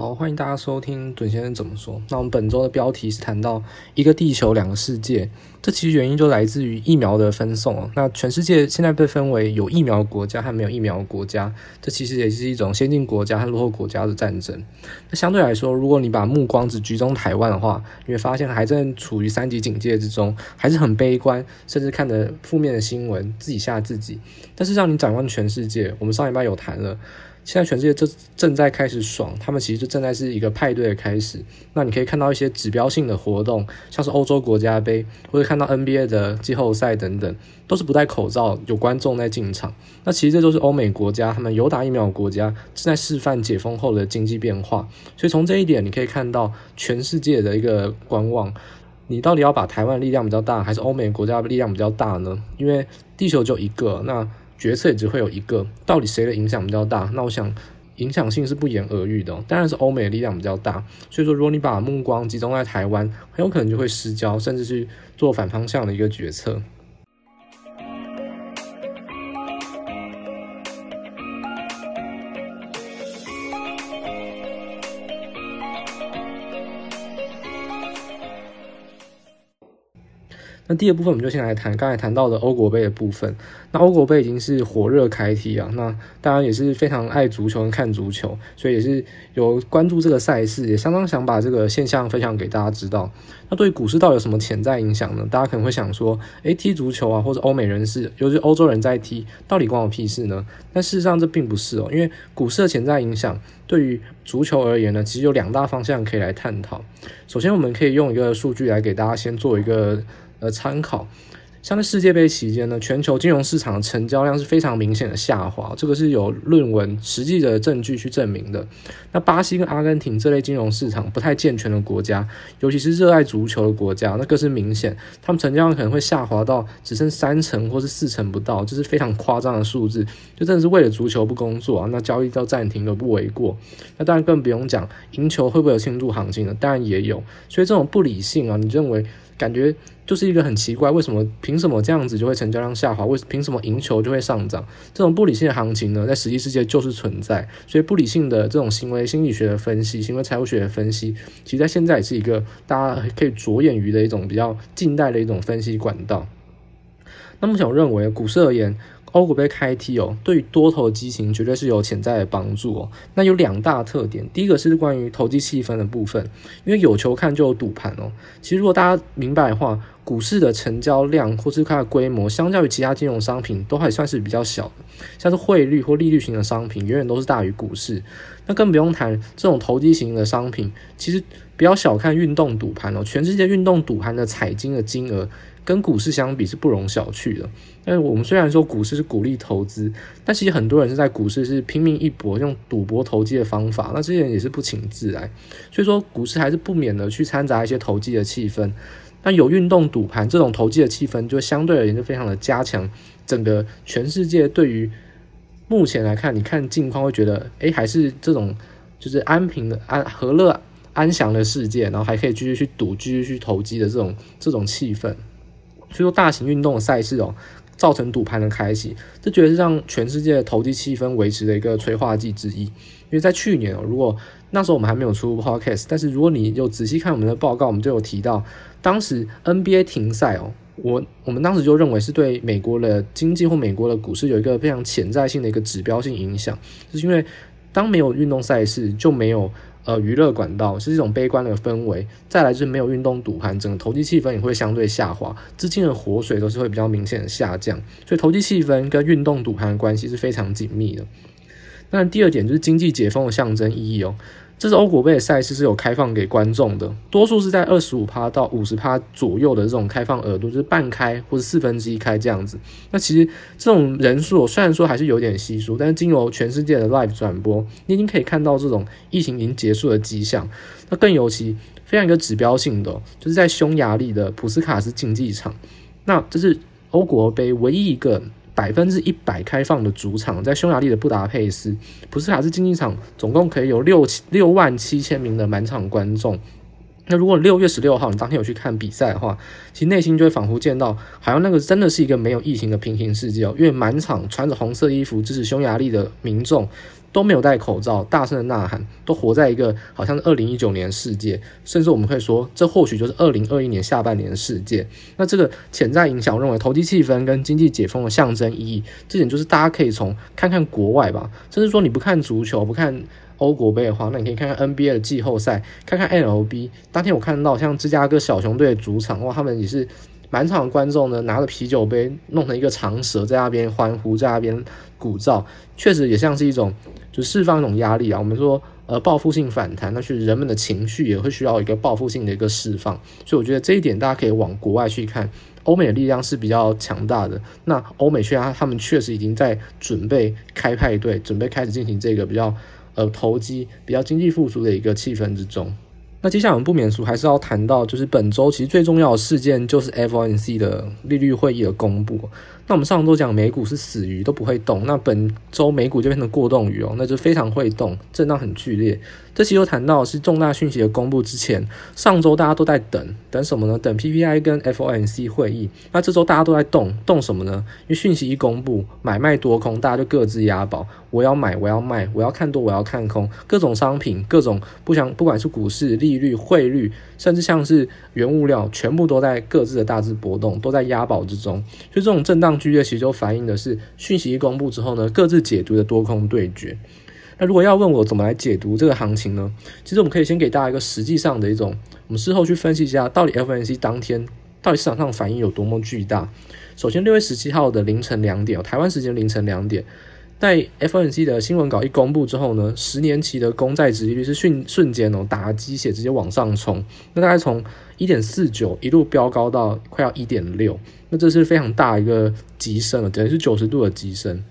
好，欢迎大家收听准先生怎么说。那我们本周的标题是谈到一个地球两个世界，这其实原因就来自于疫苗的分送哦。那全世界现在被分为有疫苗国家和没有疫苗国家，这其实也是一种先进国家和落后国家的战争。那相对来说，如果你把目光只集中台湾的话，你会发现还正处于三级警戒之中，还是很悲观，甚至看着负面的新闻自己吓自己。但是让你展望全世界，我们上礼拜有谈了。现在全世界正正在开始爽，他们其实就正在是一个派对的开始。那你可以看到一些指标性的活动，像是欧洲国家杯，或者看到 NBA 的季后赛等等，都是不戴口罩，有观众在进场。那其实这都是欧美国家，他们有打疫苗的国家正在示范解封后的经济变化。所以从这一点，你可以看到全世界的一个观望。你到底要把台湾力量比较大，还是欧美国家的力量比较大呢？因为地球就一个，那。决策也只会有一个，到底谁的影响比较大？那我想影响性是不言而喻的，当然是欧美的力量比较大。所以说，如果你把目光集中在台湾，很有可能就会失焦，甚至是做反方向的一个决策。那第二部分，我们就先来谈刚才谈到的欧国杯的部分。那欧国杯已经是火热开踢啊，那当然也是非常爱足球、看足球，所以也是有关注这个赛事，也相当想把这个现象分享给大家知道。那对于股市到有什么潜在影响呢？大家可能会想说，诶，踢足球啊，或者欧美人士，尤其欧洲人在踢，到底关我屁事呢？但事实上这并不是哦，因为股市的潜在影响对于足球而言呢，其实有两大方向可以来探讨。首先，我们可以用一个数据来给大家先做一个。呃，参考，像在世界杯期间呢，全球金融市场的成交量是非常明显的下滑，这个是有论文实际的证据去证明的。那巴西跟阿根廷这类金融市场不太健全的国家，尤其是热爱足球的国家，那更是明显，他们成交量可能会下滑到只剩三成或是四成不到，这是非常夸张的数字，就真的是为了足球不工作啊，那交易到暂停都不为过。那当然更不用讲，赢球会不会有庆祝行情呢？当然也有。所以这种不理性啊，你认为？感觉就是一个很奇怪，为什么凭什么这样子就会成交量下滑？为凭什么赢球就会上涨？这种不理性的行情呢，在实际世界就是存在。所以不理性的这种行为心理学的分析、行为财务学的分析，其实在现在也是一个大家可以着眼于的一种比较近代的一种分析管道。那么，想认为股市而言。欧股杯开踢哦，对于多头机型绝对是有潜在的帮助哦。那有两大特点，第一个是关于投机气氛的部分，因为有球看就有赌盘哦。其实如果大家明白的话，股市的成交量或是它的规模，相较于其他金融商品都还算是比较小的，像是汇率或利率型的商品，远远都是大于股市。那更不用谈这种投机型的商品，其实不要小看运动赌盘哦，全世界运动赌盘的彩金的金额。跟股市相比是不容小觑的。但是我们虽然说股市是鼓励投资，但其实很多人是在股市是拼命一搏，用赌博投机的方法，那这些人也是不请自来。所以说股市还是不免的去掺杂一些投机的气氛。那有运动赌盘这种投机的气氛，就相对而言就非常的加强整个全世界对于目前来看，你看近况会觉得，哎，还是这种就是安平的安和乐安详的世界，然后还可以继续去赌，继续去投机的这种这种气氛。所以说，大型运动的赛事哦，造成赌盘的开启，这绝对是让全世界的投机气氛维持的一个催化剂之一。因为在去年哦，如果那时候我们还没有出 podcast，但是如果你有仔细看我们的报告，我们就有提到，当时 NBA 停赛哦，我我们当时就认为是对美国的经济或美国的股市有一个非常潜在性的一个指标性影响，就是因为当没有运动赛事，就没有。呃，娱乐管道是一种悲观的氛围，再来就是没有运动赌盘，整个投机气氛也会相对下滑，资金的活水都是会比较明显的下降，所以投机气氛跟运动赌盘的关系是非常紧密的。那第二点就是经济解封的象征意义哦。这是欧国杯的赛事是有开放给观众的，多数是在二十五趴到五十趴左右的这种开放额度，就是半开或者四分之一开这样子。那其实这种人数虽然说还是有点稀疏，但是经由全世界的 live 转播，你已经可以看到这种疫情已经结束的迹象。那更尤其非常一个指标性的，就是在匈牙利的普斯卡斯竞技场，那这是欧国杯唯一一个。百分之一百开放的主场，在匈牙利的布达佩斯普斯卡斯竞技场，总共可以有六七六万七千名的满场观众。那如果六月十六号你当天有去看比赛的话，其实内心就会仿佛见到，好像那个真的是一个没有疫情的平行世界哦。因为满场穿着红色衣服支持匈牙利的民众，都没有戴口罩，大声的呐喊，都活在一个好像是二零一九年世界，甚至我们可以说，这或许就是二零二一年下半年的世界。那这个潜在影响，我认为投机气氛跟经济解封的象征意义，这点就是大家可以从看看国外吧，甚至说你不看足球，不看欧国杯的话，那你可以看看 NBA 的季后赛，看看 MLB。当天我看到像芝加哥小熊队的主场，哇，他们也是。满场的观众呢，拿着啤酒杯弄成一个长蛇，在那边欢呼，在那边鼓噪，确实也像是一种，就释放一种压力啊。我们说，呃，报复性反弹，那是人们的情绪也会需要一个报复性的一个释放。所以我觉得这一点大家可以往国外去看，欧美的力量是比较强大的。那欧美确他他们确实已经在准备开派对，准备开始进行这个比较呃投机、比较经济复苏的一个气氛之中。那接下来我们不免俗还是要谈到，就是本周其实最重要的事件就是 FOMC 的利率会议的公布。那我们上周讲美股是死鱼都不会动，那本周美股就变成过动鱼哦，那就非常会动，震荡很剧烈。这期又谈到是重大讯息的公布之前，上周大家都在等等什么呢？等 PPI 跟 FOMC 会议。那这周大家都在动动什么呢？因为讯息一公布，买卖多空，大家就各自押宝。我要买，我要卖，我要看多，我要看空。各种商品，各种不想，不管是股市、利率、汇率，甚至像是原物料，全部都在各自的大致波动，都在押宝之中。所以这种震荡剧烈，其实就反映的是讯息一公布之后呢，各自解读的多空对决。那如果要问我怎么来解读这个行情呢？其实我们可以先给大家一个实际上的一种，我们事后去分析一下，到底 FNC 当天到底市场上反应有多么巨大。首先，六月十七号的凌晨两点，台湾时间凌晨两点，在 FNC 的新闻稿一公布之后呢，十年期的公债殖利率是瞬瞬间哦打鸡血直接往上冲，那大概从一点四九一路飙高到快要一点六，那这是非常大一个急升了，等于是九十度的急升。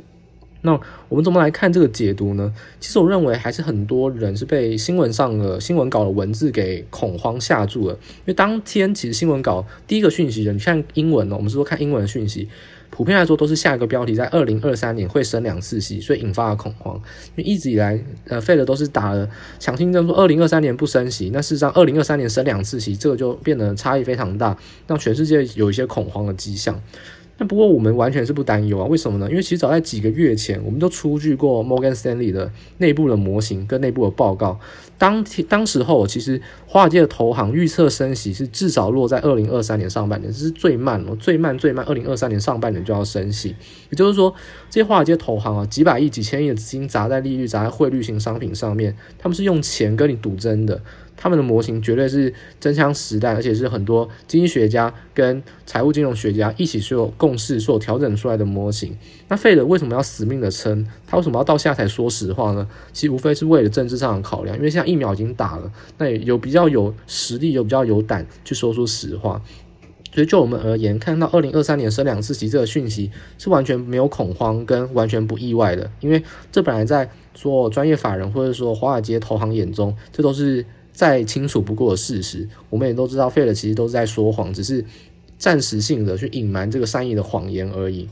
那我们怎么来看这个解读呢？其实我认为还是很多人是被新闻上的新闻稿的文字给恐慌吓住了。因为当天其实新闻稿第一个讯息的，你看英文呢，我们是说看英文的讯息，普遍来说都是下一个标题在二零二三年会升两次息，所以引发了恐慌。因为一直以来，呃，费德都是打了强心针，说二零二三年不升息，那事实上二零二三年升两次息，这个就变得差异非常大，让全世界有一些恐慌的迹象。那不过我们完全是不担忧啊，为什么呢？因为其实早在几个月前，我们都出具过 Morgan Stanley 的内部的模型跟内部的报告。当当时候，其实华尔街的投行预测升息是至少落在二零二三年上半年，这是最慢了，最慢最慢，二零二三年上半年就要升息。也就是说，这些华尔街投行啊，几百亿、几千亿的资金砸在利率、砸在汇率型商品上面，他们是用钱跟你赌真的。他们的模型绝对是真枪实弹，而且是很多经济学家跟财务金融学家一起所有共识所调整出来的模型。那费德为什么要死命的撑？他为什么要到现在才说实话呢？其实无非是为了政治上的考量，因为现在疫苗已经打了，那也有比较有实力，有比较有胆去说出实话。所以就我们而言，看到二零二三年升两次息这个讯息是完全没有恐慌跟完全不意外的，因为这本来在说专业法人或者说华尔街投行眼中，这都是。再清楚不过的事实，我们也都知道，费德其实都是在说谎，只是暂时性的去隐瞒这个善意的谎言而已。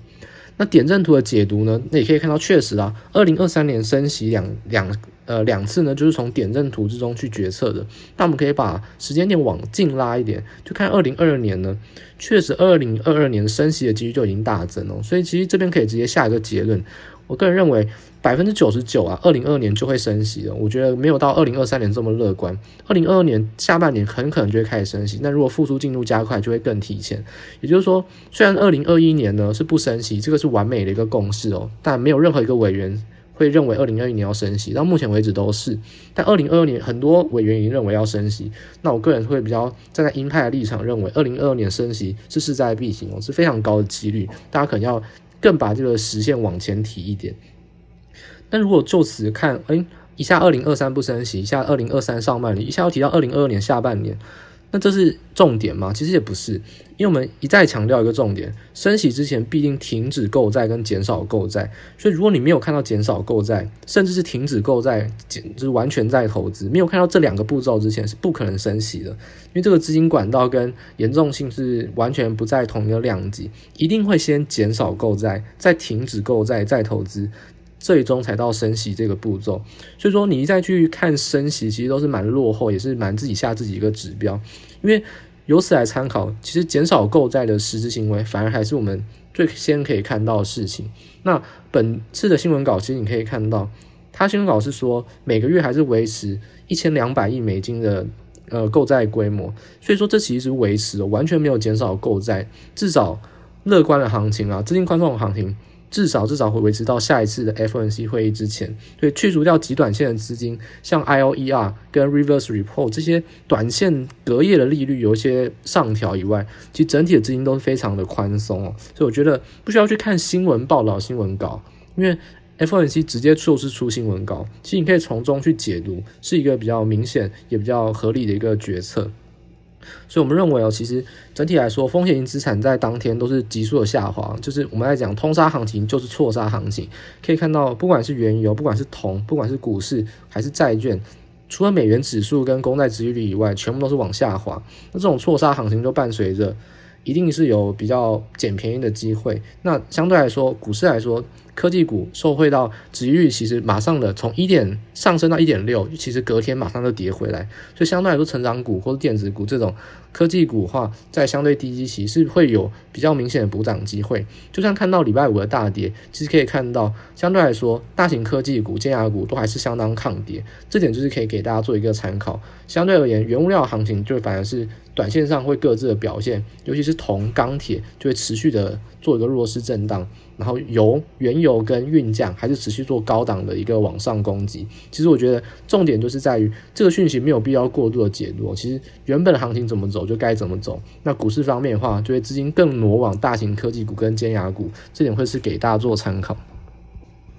那点阵图的解读呢？那也可以看到，确实啊，二零二三年升息两两呃两次呢，就是从点阵图之中去决策的。那我们可以把时间点往近拉一点，就看二零二二年呢，确实二零二二年升息的几率就已经大增了。所以其实这边可以直接下一个结论。我个人认为百分之九十九啊，二零二二年就会升息了。我觉得没有到二零二三年这么乐观。二零二二年下半年很可能就会开始升息。那如果复苏进度加快，就会更提前。也就是说，虽然二零二一年呢是不升息，这个是完美的一个共识哦，但没有任何一个委员会认为二零二一年要升息。到目前为止都是。但二零二二年很多委员已经认为要升息。那我个人会比较站在鹰派的立场，认为二零二二年升息是势在必行，是非常高的几率。大家可能要。更把这个时限往前提一点。但如果就此看，哎，一下二零二三不升息，一下二零二三上半年，一下要提到二零二二年下半年，那这是重点吗？其实也不是，因为我们一再强调一个重点：升息之前必定停止购债跟减少购债。所以如果你没有看到减少购债，甚至是停止购债，减就是完全在投资，没有看到这两个步骤之前，是不可能升息的。因为这个资金管道跟严重性是完全不在同一个量级，一定会先减少购债，再停止购债，再投资，最终才到升息这个步骤。所以说，你一再去看升息，其实都是蛮落后，也是蛮自己下自己一个指标。因为由此来参考，其实减少购债的实质行为，反而还是我们最先可以看到的事情。那本次的新闻稿，其实你可以看到。他新闻稿是说每个月还是维持一千两百亿美金的呃购债规模，所以说这其实是维持的，完全没有减少购债，至少乐观的行情啊，资金宽松的行情。至少至少会维持到下一次的 FOMC 会议之前，对，去除掉极短线的资金，像 IOER 跟 Reverse Report 这些短线隔夜的利率有一些上调以外，其实整体的资金都是非常的宽松哦，所以我觉得不需要去看新闻报道、新闻稿，因为 FOMC 直接就是出新闻稿，其实你可以从中去解读，是一个比较明显也比较合理的一个决策。所以，我们认为哦，其实整体来说，风险型资产在当天都是急速的下滑。就是我们在讲通杀行情，就是错杀行情。可以看到，不管是原油，不管是铜，不管是股市，还是债券，除了美元指数跟公债殖利率以外，全部都是往下滑。那这种错杀行情就伴随着，一定是有比较捡便宜的机会。那相对来说，股市来说，科技股受惠到殖利率，其实马上的从一点上升到一点六，其实隔天马上就跌回来，所以相对来说，成长股或者电子股这种科技股的话，在相对低基期是会有比较明显的补涨机会。就像看到礼拜五的大跌，其实可以看到，相对来说，大型科技股、尖牙股都还是相当抗跌，这点就是可以给大家做一个参考。相对而言，原物料行情就反而是短线上会各自的表现，尤其是铜、钢铁就会持续的做一个弱势震荡。然后油、原油跟运价还是持续做高档的一个往上攻击。其实我觉得重点就是在于这个讯息没有必要过度的解读。其实原本的行情怎么走就该怎么走。那股市方面的话，就会资金更挪往大型科技股跟尖牙股，这点会是给大家做参考。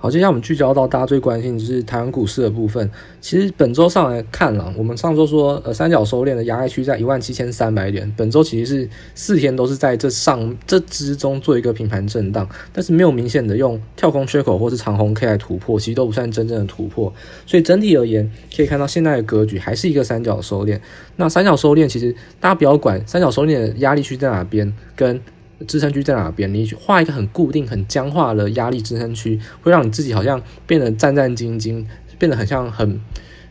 好，接下来我们聚焦到大家最关心就是台湾股市的部分。其实本周上来看了，我们上周说呃三角收敛的压力区在一万七千三百点，本周其实是四天都是在这上这之中做一个平盘震荡，但是没有明显的用跳空缺口或是长红 K 来突破，其实都不算真正的突破。所以整体而言，可以看到现在的格局还是一个三角收敛。那三角收敛其实大家不要管三角收敛的压力区在哪边，跟支撑区在哪边？你画一个很固定、很僵化的压力支撑区，会让你自己好像变得战战兢兢，变得很像很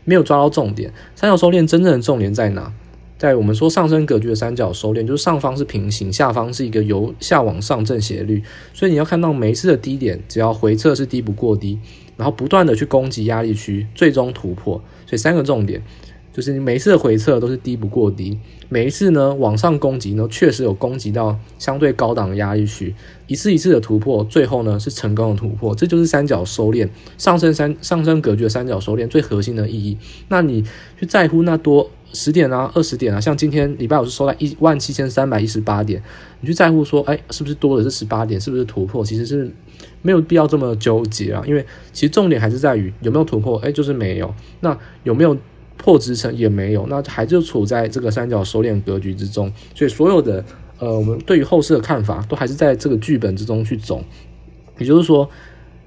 没有抓到重点。三角收敛真正的重点在哪？在我们说上升格局的三角收敛，就是上方是平行，下方是一个由下往上正斜率。所以你要看到每一次的低点，只要回撤是低不过低，然后不断的去攻击压力区，最终突破。所以三个重点。就是你每一次的回撤都是低不过低，每一次呢往上攻击呢，确实有攻击到相对高档的压力区，一次一次的突破，最后呢是成功的突破，这就是三角收敛上升三上升格局的三角收敛最核心的意义。那你去在乎那多十点啊、二十点啊，像今天礼拜五是收在一万七千三百一十八点，你去在乎说，哎，是不是多了这十八点，是不是突破？其实是没有必要这么纠结啊，因为其实重点还是在于有没有突破，哎，就是没有。那有没有？破支撑也没有，那还就处在这个三角收敛格局之中，所以所有的呃，我们对于后市的看法都还是在这个剧本之中去走。也就是说，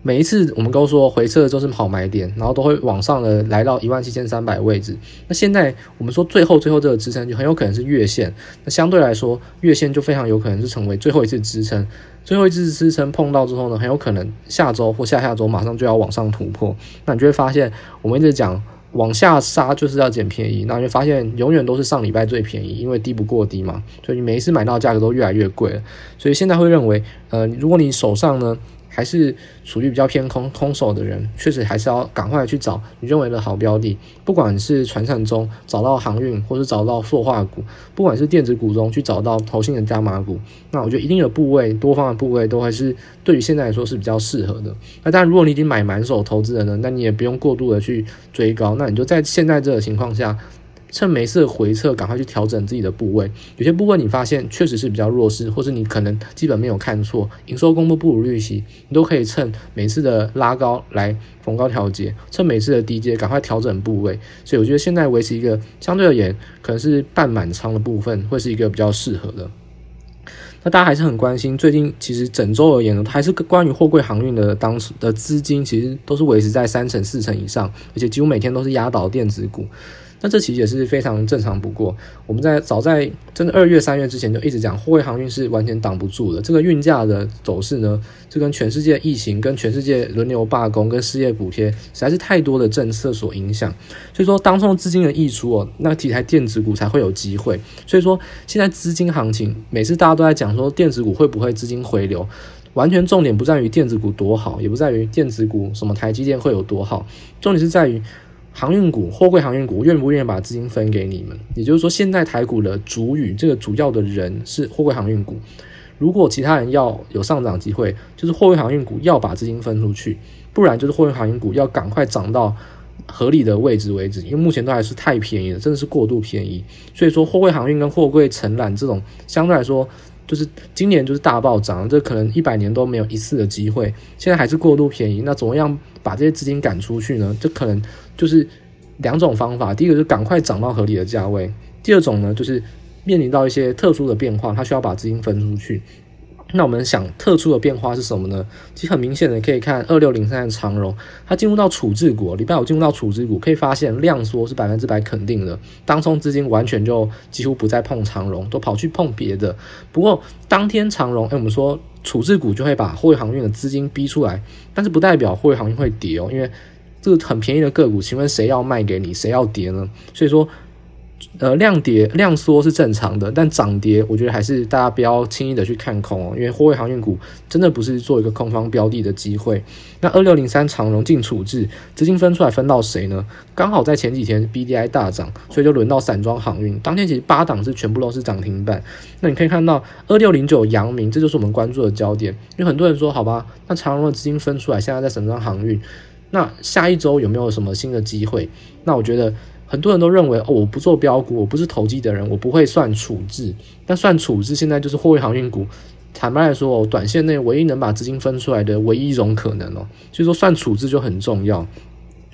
每一次我们都说回撤就是好买点，然后都会往上的来到一万七千三百位置。那现在我们说最后最后这个支撑就很有可能是月线，那相对来说月线就非常有可能是成为最后一次支撑。最后一次支撑碰到之后呢，很有可能下周或下下周马上就要往上突破。那你就会发现，我们一直讲。往下杀就是要捡便宜，那你会发现永远都是上礼拜最便宜，因为低不过低嘛，所以你每一次买到价格都越来越贵了。所以现在会认为，呃，如果你手上呢，还是属于比较偏空空手的人，确实还是要赶快去找你认为的好标的，不管是传产中找到航运，或是找到塑化股，不管是电子股中去找到投信的加码股，那我觉得一定的部位，多方的部位都还是对于现在来说是比较适合的。那当然，如果你已经买满手投资人呢，那你也不用过度的去追高，那你就在现在这个情况下。趁每次回撤，赶快去调整自己的部位。有些部位你发现确实是比较弱势，或是你可能基本没有看错，营收公布不如预期，你都可以趁每次的拉高来逢高调节，趁每次的低阶赶快调整部位。所以我觉得现在维持一个相对而言可能是半满仓的部分，会是一个比较适合的。那大家还是很关心，最近其实整周而言呢，还是关于货柜航运的当时的资金，其实都是维持在三成四成以上，而且几乎每天都是压倒电子股。那这其实也是非常正常不过。我们在早在真的二月、三月之前就一直讲，货柜航运是完全挡不住的。这个运价的走势呢，就跟全世界疫情、跟全世界轮流罢工、跟失业补贴，实在是太多的政策所影响。所以说，当中资金的溢出哦，那题材电子股才会有机会。所以说，现在资金行情，每次大家都在讲说电子股会不会资金回流。完全重点不在于电子股多好，也不在于电子股什么台积电会有多好，重点是在于航运股、货柜航运股愿不愿意把资金分给你们。也就是说，现在台股的主语，这个主要的人是货柜航运股。如果其他人要有上涨机会，就是货柜航运股要把资金分出去，不然就是货柜航运股要赶快涨到合理的位置为止。因为目前都还是太便宜了，真的是过度便宜。所以说，货柜航运跟货柜承揽这种相对来说。就是今年就是大暴涨，这可能一百年都没有一次的机会。现在还是过度便宜，那怎么样把这些资金赶出去呢？这可能就是两种方法。第一个是赶快涨到合理的价位，第二种呢就是面临到一些特殊的变化，它需要把资金分出去。那我们想特殊的变化是什么呢？其实很明显的可以看二六零三的长荣，它进入到处置股，礼拜五进入到处置股，可以发现量缩是百分之百肯定的，当冲资金完全就几乎不再碰长荣，都跑去碰别的。不过当天长荣，哎，我们说处置股就会把货运航运的资金逼出来，但是不代表货运航运会跌哦，因为这个很便宜的个股，请问谁要卖给你？谁要跌呢？所以说。呃，量跌量缩是正常的，但涨跌我觉得还是大家不要轻易的去看空哦，因为货柜航运股真的不是做一个空方标的的机会。那二六零三长荣进处置，资金分出来分到谁呢？刚好在前几天 BDI 大涨，所以就轮到散装航运。当天其实八档是全部都是涨停板。那你可以看到二六零九阳明，这就是我们关注的焦点。因为很多人说，好吧，那长荣的资金分出来，现在在散装航运，那下一周有没有什么新的机会？那我觉得。很多人都认为哦，我不做标股，我不是投机的人，我不会算处置。但算处置现在就是货运航运股。坦白来说，哦，短线内唯一能把资金分出来的唯一一种可能哦，所以说算处置就很重要。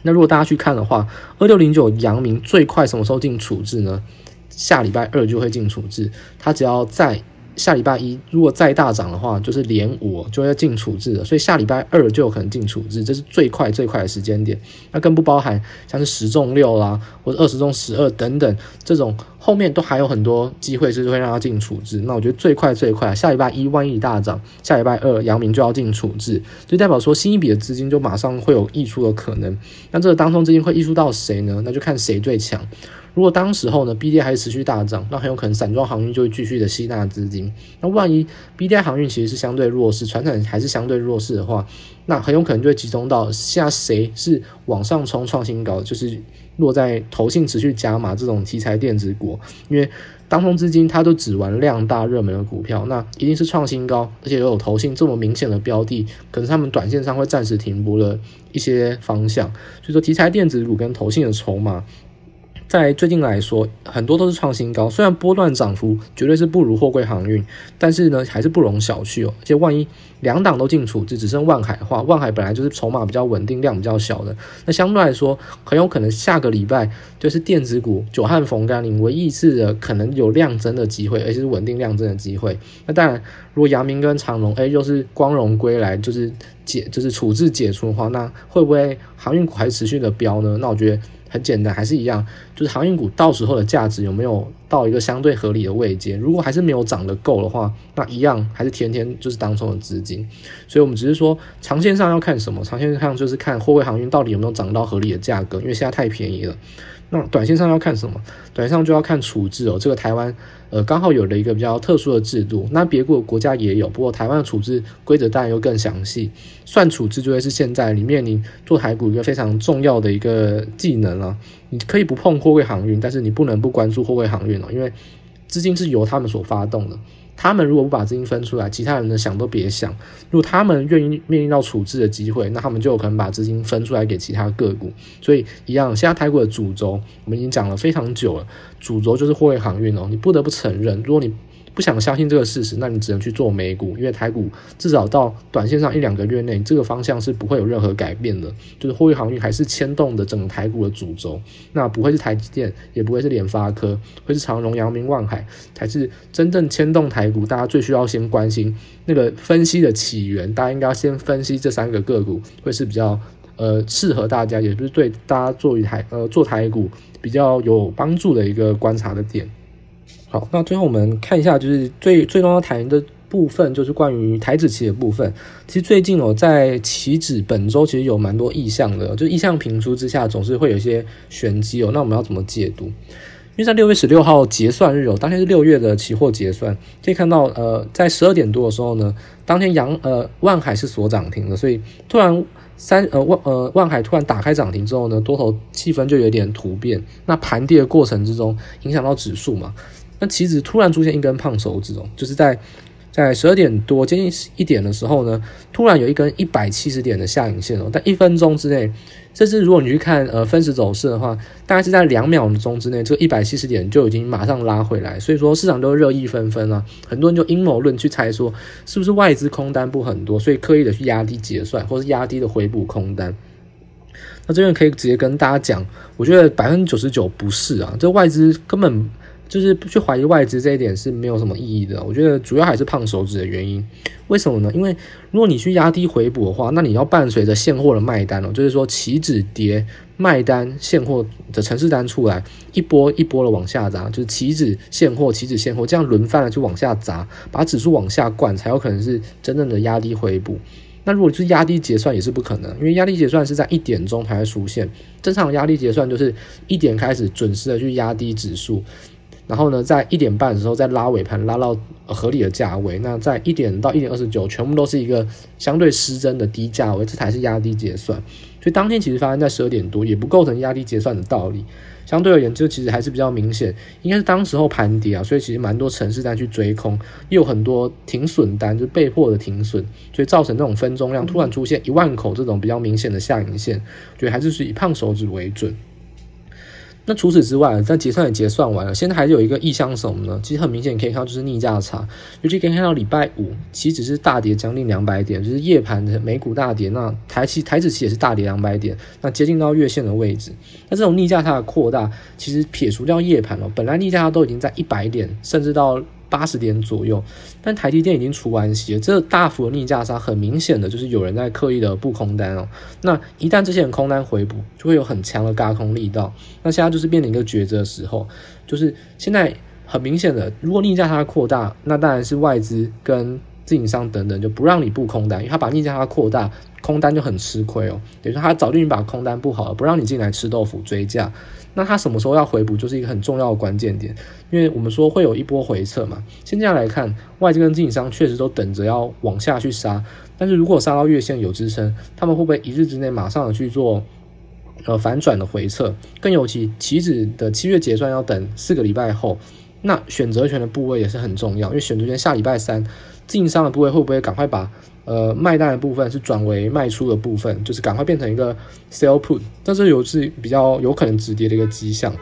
那如果大家去看的话，二六零九阳明最快什么时候进处置呢？下礼拜二就会进处置，它只要在。下礼拜一如果再大涨的话，就是连我就要进处置了，所以下礼拜二就有可能进处置，这是最快最快的时间点。那更不包含像是十中六啦，或者二十中十二等等这种后面都还有很多机会是会让它进处置。那我觉得最快最快下礼拜一万一大涨，下礼拜二阳明就要进处置，就代表说新一笔的资金就马上会有溢出的可能。那这个当中资金会溢出到谁呢？那就看谁最强。如果当时候呢，BDI 还持续大涨，那很有可能散装航运就会继续的吸纳资金。那万一 BDI 航运其实是相对弱势，传产还是相对弱势的话，那很有可能就会集中到现在谁是往上冲创新高，就是落在投信持续加码这种题材电子股，因为当冲资金它都只玩量大热门的股票，那一定是创新高，而且又有投信这么明显的标的，可能他们短线上会暂时停泊了一些方向，所以说题材电子股跟投信的筹码。在最近来说，很多都是创新高，虽然波段涨幅绝对是不如货柜航运，但是呢，还是不容小觑哦。而且万一两档都进处置，只剩万海的话，万海本来就是筹码比较稳定、量比较小的，那相对来说，很有可能下个礼拜就是电子股久旱逢甘霖，唯一一次的可能有量增的机会，而且是稳定量增的机会。那当然，如果阳明跟长荣，哎，又是光荣归来，就是解，就是处置解除的话，那会不会航运股还持续的飙呢？那我觉得。很简单，还是一样，就是航运股到时候的价值有没有到一个相对合理的位阶？如果还是没有涨得够的话，那一样还是天天就是当中的资金。所以，我们只是说长线上要看什么？长线上就是看货柜航运到底有没有涨到合理的价格，因为现在太便宜了。那短线上要看什么？短线上就要看处置哦。这个台湾呃刚好有了一个比较特殊的制度，那别国国家也有，不过台湾的处置规则当然又更详细。算处置就会是现在里面你做台股一个非常重要的一个技能了。你可以不碰货柜航运，但是你不能不关注货柜航运哦，因为资金是由他们所发动的。他们如果不把资金分出来，其他人呢想都别想。如果他们愿意面临到处置的机会，那他们就有可能把资金分出来给其他个股。所以一样，现在泰国的主轴我们已经讲了非常久了，主轴就是货运航运哦。你不得不承认，如果你不想相信这个事实，那你只能去做美股，因为台股至少到短线上一两个月内，这个方向是不会有任何改变的，就是货运航运还是牵动的整个台股的主轴，那不会是台积电，也不会是联发科，会是长荣、阳明、万海，才是真正牵动台股。大家最需要先关心那个分析的起源，大家应该要先分析这三个个股，会是比较呃适合大家，也不是对大家做一台呃做台股比较有帮助的一个观察的点。好，那最后我们看一下，就是最最重要谈的部分，就是关于台指期的部分。其实最近哦，在期指本周其实有蛮多意向的，就意向频出之下，总是会有一些玄机哦。那我们要怎么解读？因为在六月十六号结算日哦，当天是六月的期货结算，可以看到，呃，在十二点多的时候呢，当天阳呃万海是锁涨停的，所以突然三呃万呃万海突然打开涨停之后呢，多头气氛就有点突变，那盘跌的过程之中影响到指数嘛，那棋子突然出现一根胖手指哦，就是在。在十二点多接近一点的时候呢，突然有一根一百七十点的下影线哦，但一分钟之内，甚至如果你去看呃分时走势的话，大概是在两秒钟之内，这个一百七十点就已经马上拉回来，所以说市场都热议纷纷啊，很多人就阴谋论去猜说，是不是外资空单不很多，所以刻意的去压低结算，或是压低的回补空单。那这边可以直接跟大家讲，我觉得百分之九十九不是啊，这外资根本。就是去怀疑外资这一点是没有什么意义的。我觉得主要还是胖手指的原因。为什么呢？因为如果你去压低回补的话，那你要伴随着现货的卖单哦，就是说期指跌卖单现货的程式单出来，一波一波的往下砸，就是期指现货期指现货这样轮番的去往下砸，把指数往下灌，才有可能是真正的压低回补。那如果是压低结算也是不可能，因为压低结算是在一点钟才会出现，正常压低结算就是一点开始准时的去压低指数。然后呢，在一点半的时候再拉尾盘，拉到合理的价位。那在一点到一点二十九，全部都是一个相对失真的低价位，这才是压低结算。所以当天其实发生在十二点多，也不构成压低结算的道理。相对而言，这其实还是比较明显，应该是当时候盘跌啊，所以其实蛮多城市在去追空，又有很多停损单，就被迫的停损，所以造成那种分钟量突然出现一万口这种比较明显的下影线，觉得还是是以胖手指为准。那除此之外，在结算也结算完了，现在还是有一个意向什么呢？其实很明显，可以看到就是逆价差，尤其可以看到礼拜五其实只是大跌将近两百点，就是夜盘的美股大跌，那台期台指期也是大跌两百点，那接近到月线的位置。那这种逆价差的扩大，其实撇除掉夜盘了，本来逆价差都已经在一百点，甚至到。八十点左右，但台积电已经除完息了，这大幅的逆价差很明显的就是有人在刻意的布空单哦。那一旦这些人空单回补，就会有很强的轧空力道。那现在就是面临一个抉择的时候，就是现在很明显的，如果逆价差扩大，那当然是外资跟自营商等等就不让你布空单，因为他把逆价差扩大，空单就很吃亏哦。等于说他早就已经把空单布好了，不让你进来吃豆腐追价。那它什么时候要回补，就是一个很重要的关键点，因为我们说会有一波回撤嘛。现在来看，外资跟自营商确实都等着要往下去杀，但是如果杀到月线有支撑，他们会不会一日之内马上的去做呃反转的回撤？更尤其期指的七月结算要等四个礼拜后，那选择权的部位也是很重要，因为选择权下礼拜三，自营商的部位会不会赶快把？呃，卖单的部分是转为卖出的部分，就是赶快变成一个 sell put，但是有是比较有可能止跌的一个迹象。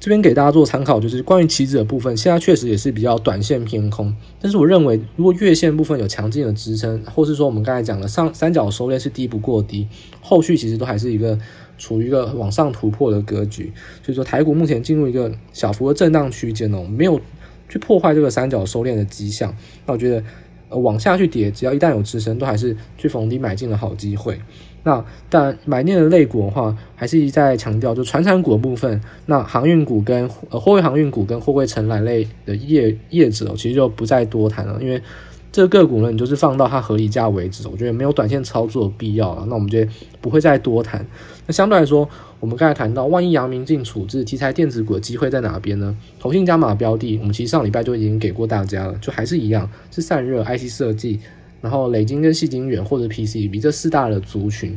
这边给大家做参考，就是关于期指的部分，现在确实也是比较短线偏空。但是我认为，如果月线部分有强劲的支撑，或是说我们刚才讲的上三角收敛是低不过低，后续其实都还是一个处于一个往上突破的格局。所以说，台股目前进入一个小幅的震荡区间哦，没有去破坏这个三角收敛的迹象。那我觉得。呃，往下去跌，只要一旦有支撑，都还是去逢低买进的好机会。那但买进的类股的话，还是一再强调，就传产股的部分，那航运股跟呃货柜航运股跟货柜承揽类的业业者，其实就不再多谈了，因为。这个个股呢，你就是放到它合理价为止，我觉得没有短线操作的必要了。那我们就不会再多谈。那相对来说，我们刚才谈到，万一阳明进处置题材电子股的机会在哪边呢？投信加码标的，我们其实上礼拜就已经给过大家了，就还是一样，是散热、IC 设计，然后磊晶跟矽晶圆或者 PCB 这四大的族群。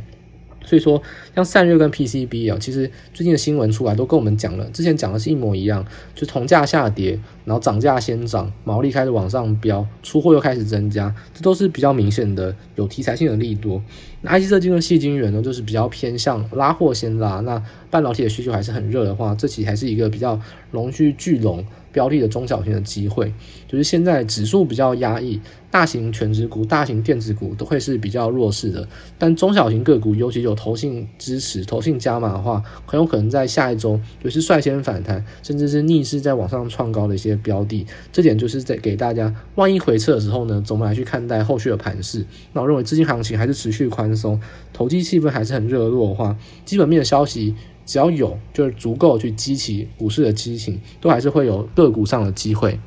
所以说，像散热跟 PCB 啊，其实最近的新闻出来都跟我们讲了，之前讲的是一模一样，就铜价下跌，然后涨价先涨，毛利开始往上飙，出货又开始增加，这都是比较明显的有题材性的利多。那 IC 设计跟细晶圆呢，就是比较偏向拉货先拉，那半导体的需求还是很热的话，这期还是一个比较容去聚拢标的的中小型的机会，就是现在指数比较压抑。大型全值股、大型电子股都会是比较弱势的，但中小型个股，尤其有投信支持、投信加码的话，很有可能在下一周就是率先反弹，甚至是逆势在往上创高的一些标的。这点就是在给大家，万一回撤的时候呢，怎么来去看待后续的盘势？那我认为资金行情还是持续宽松，投机气氛还是很热络的话，基本面的消息只要有，就是足够去激起股市的激情，都还是会有个股上的机会。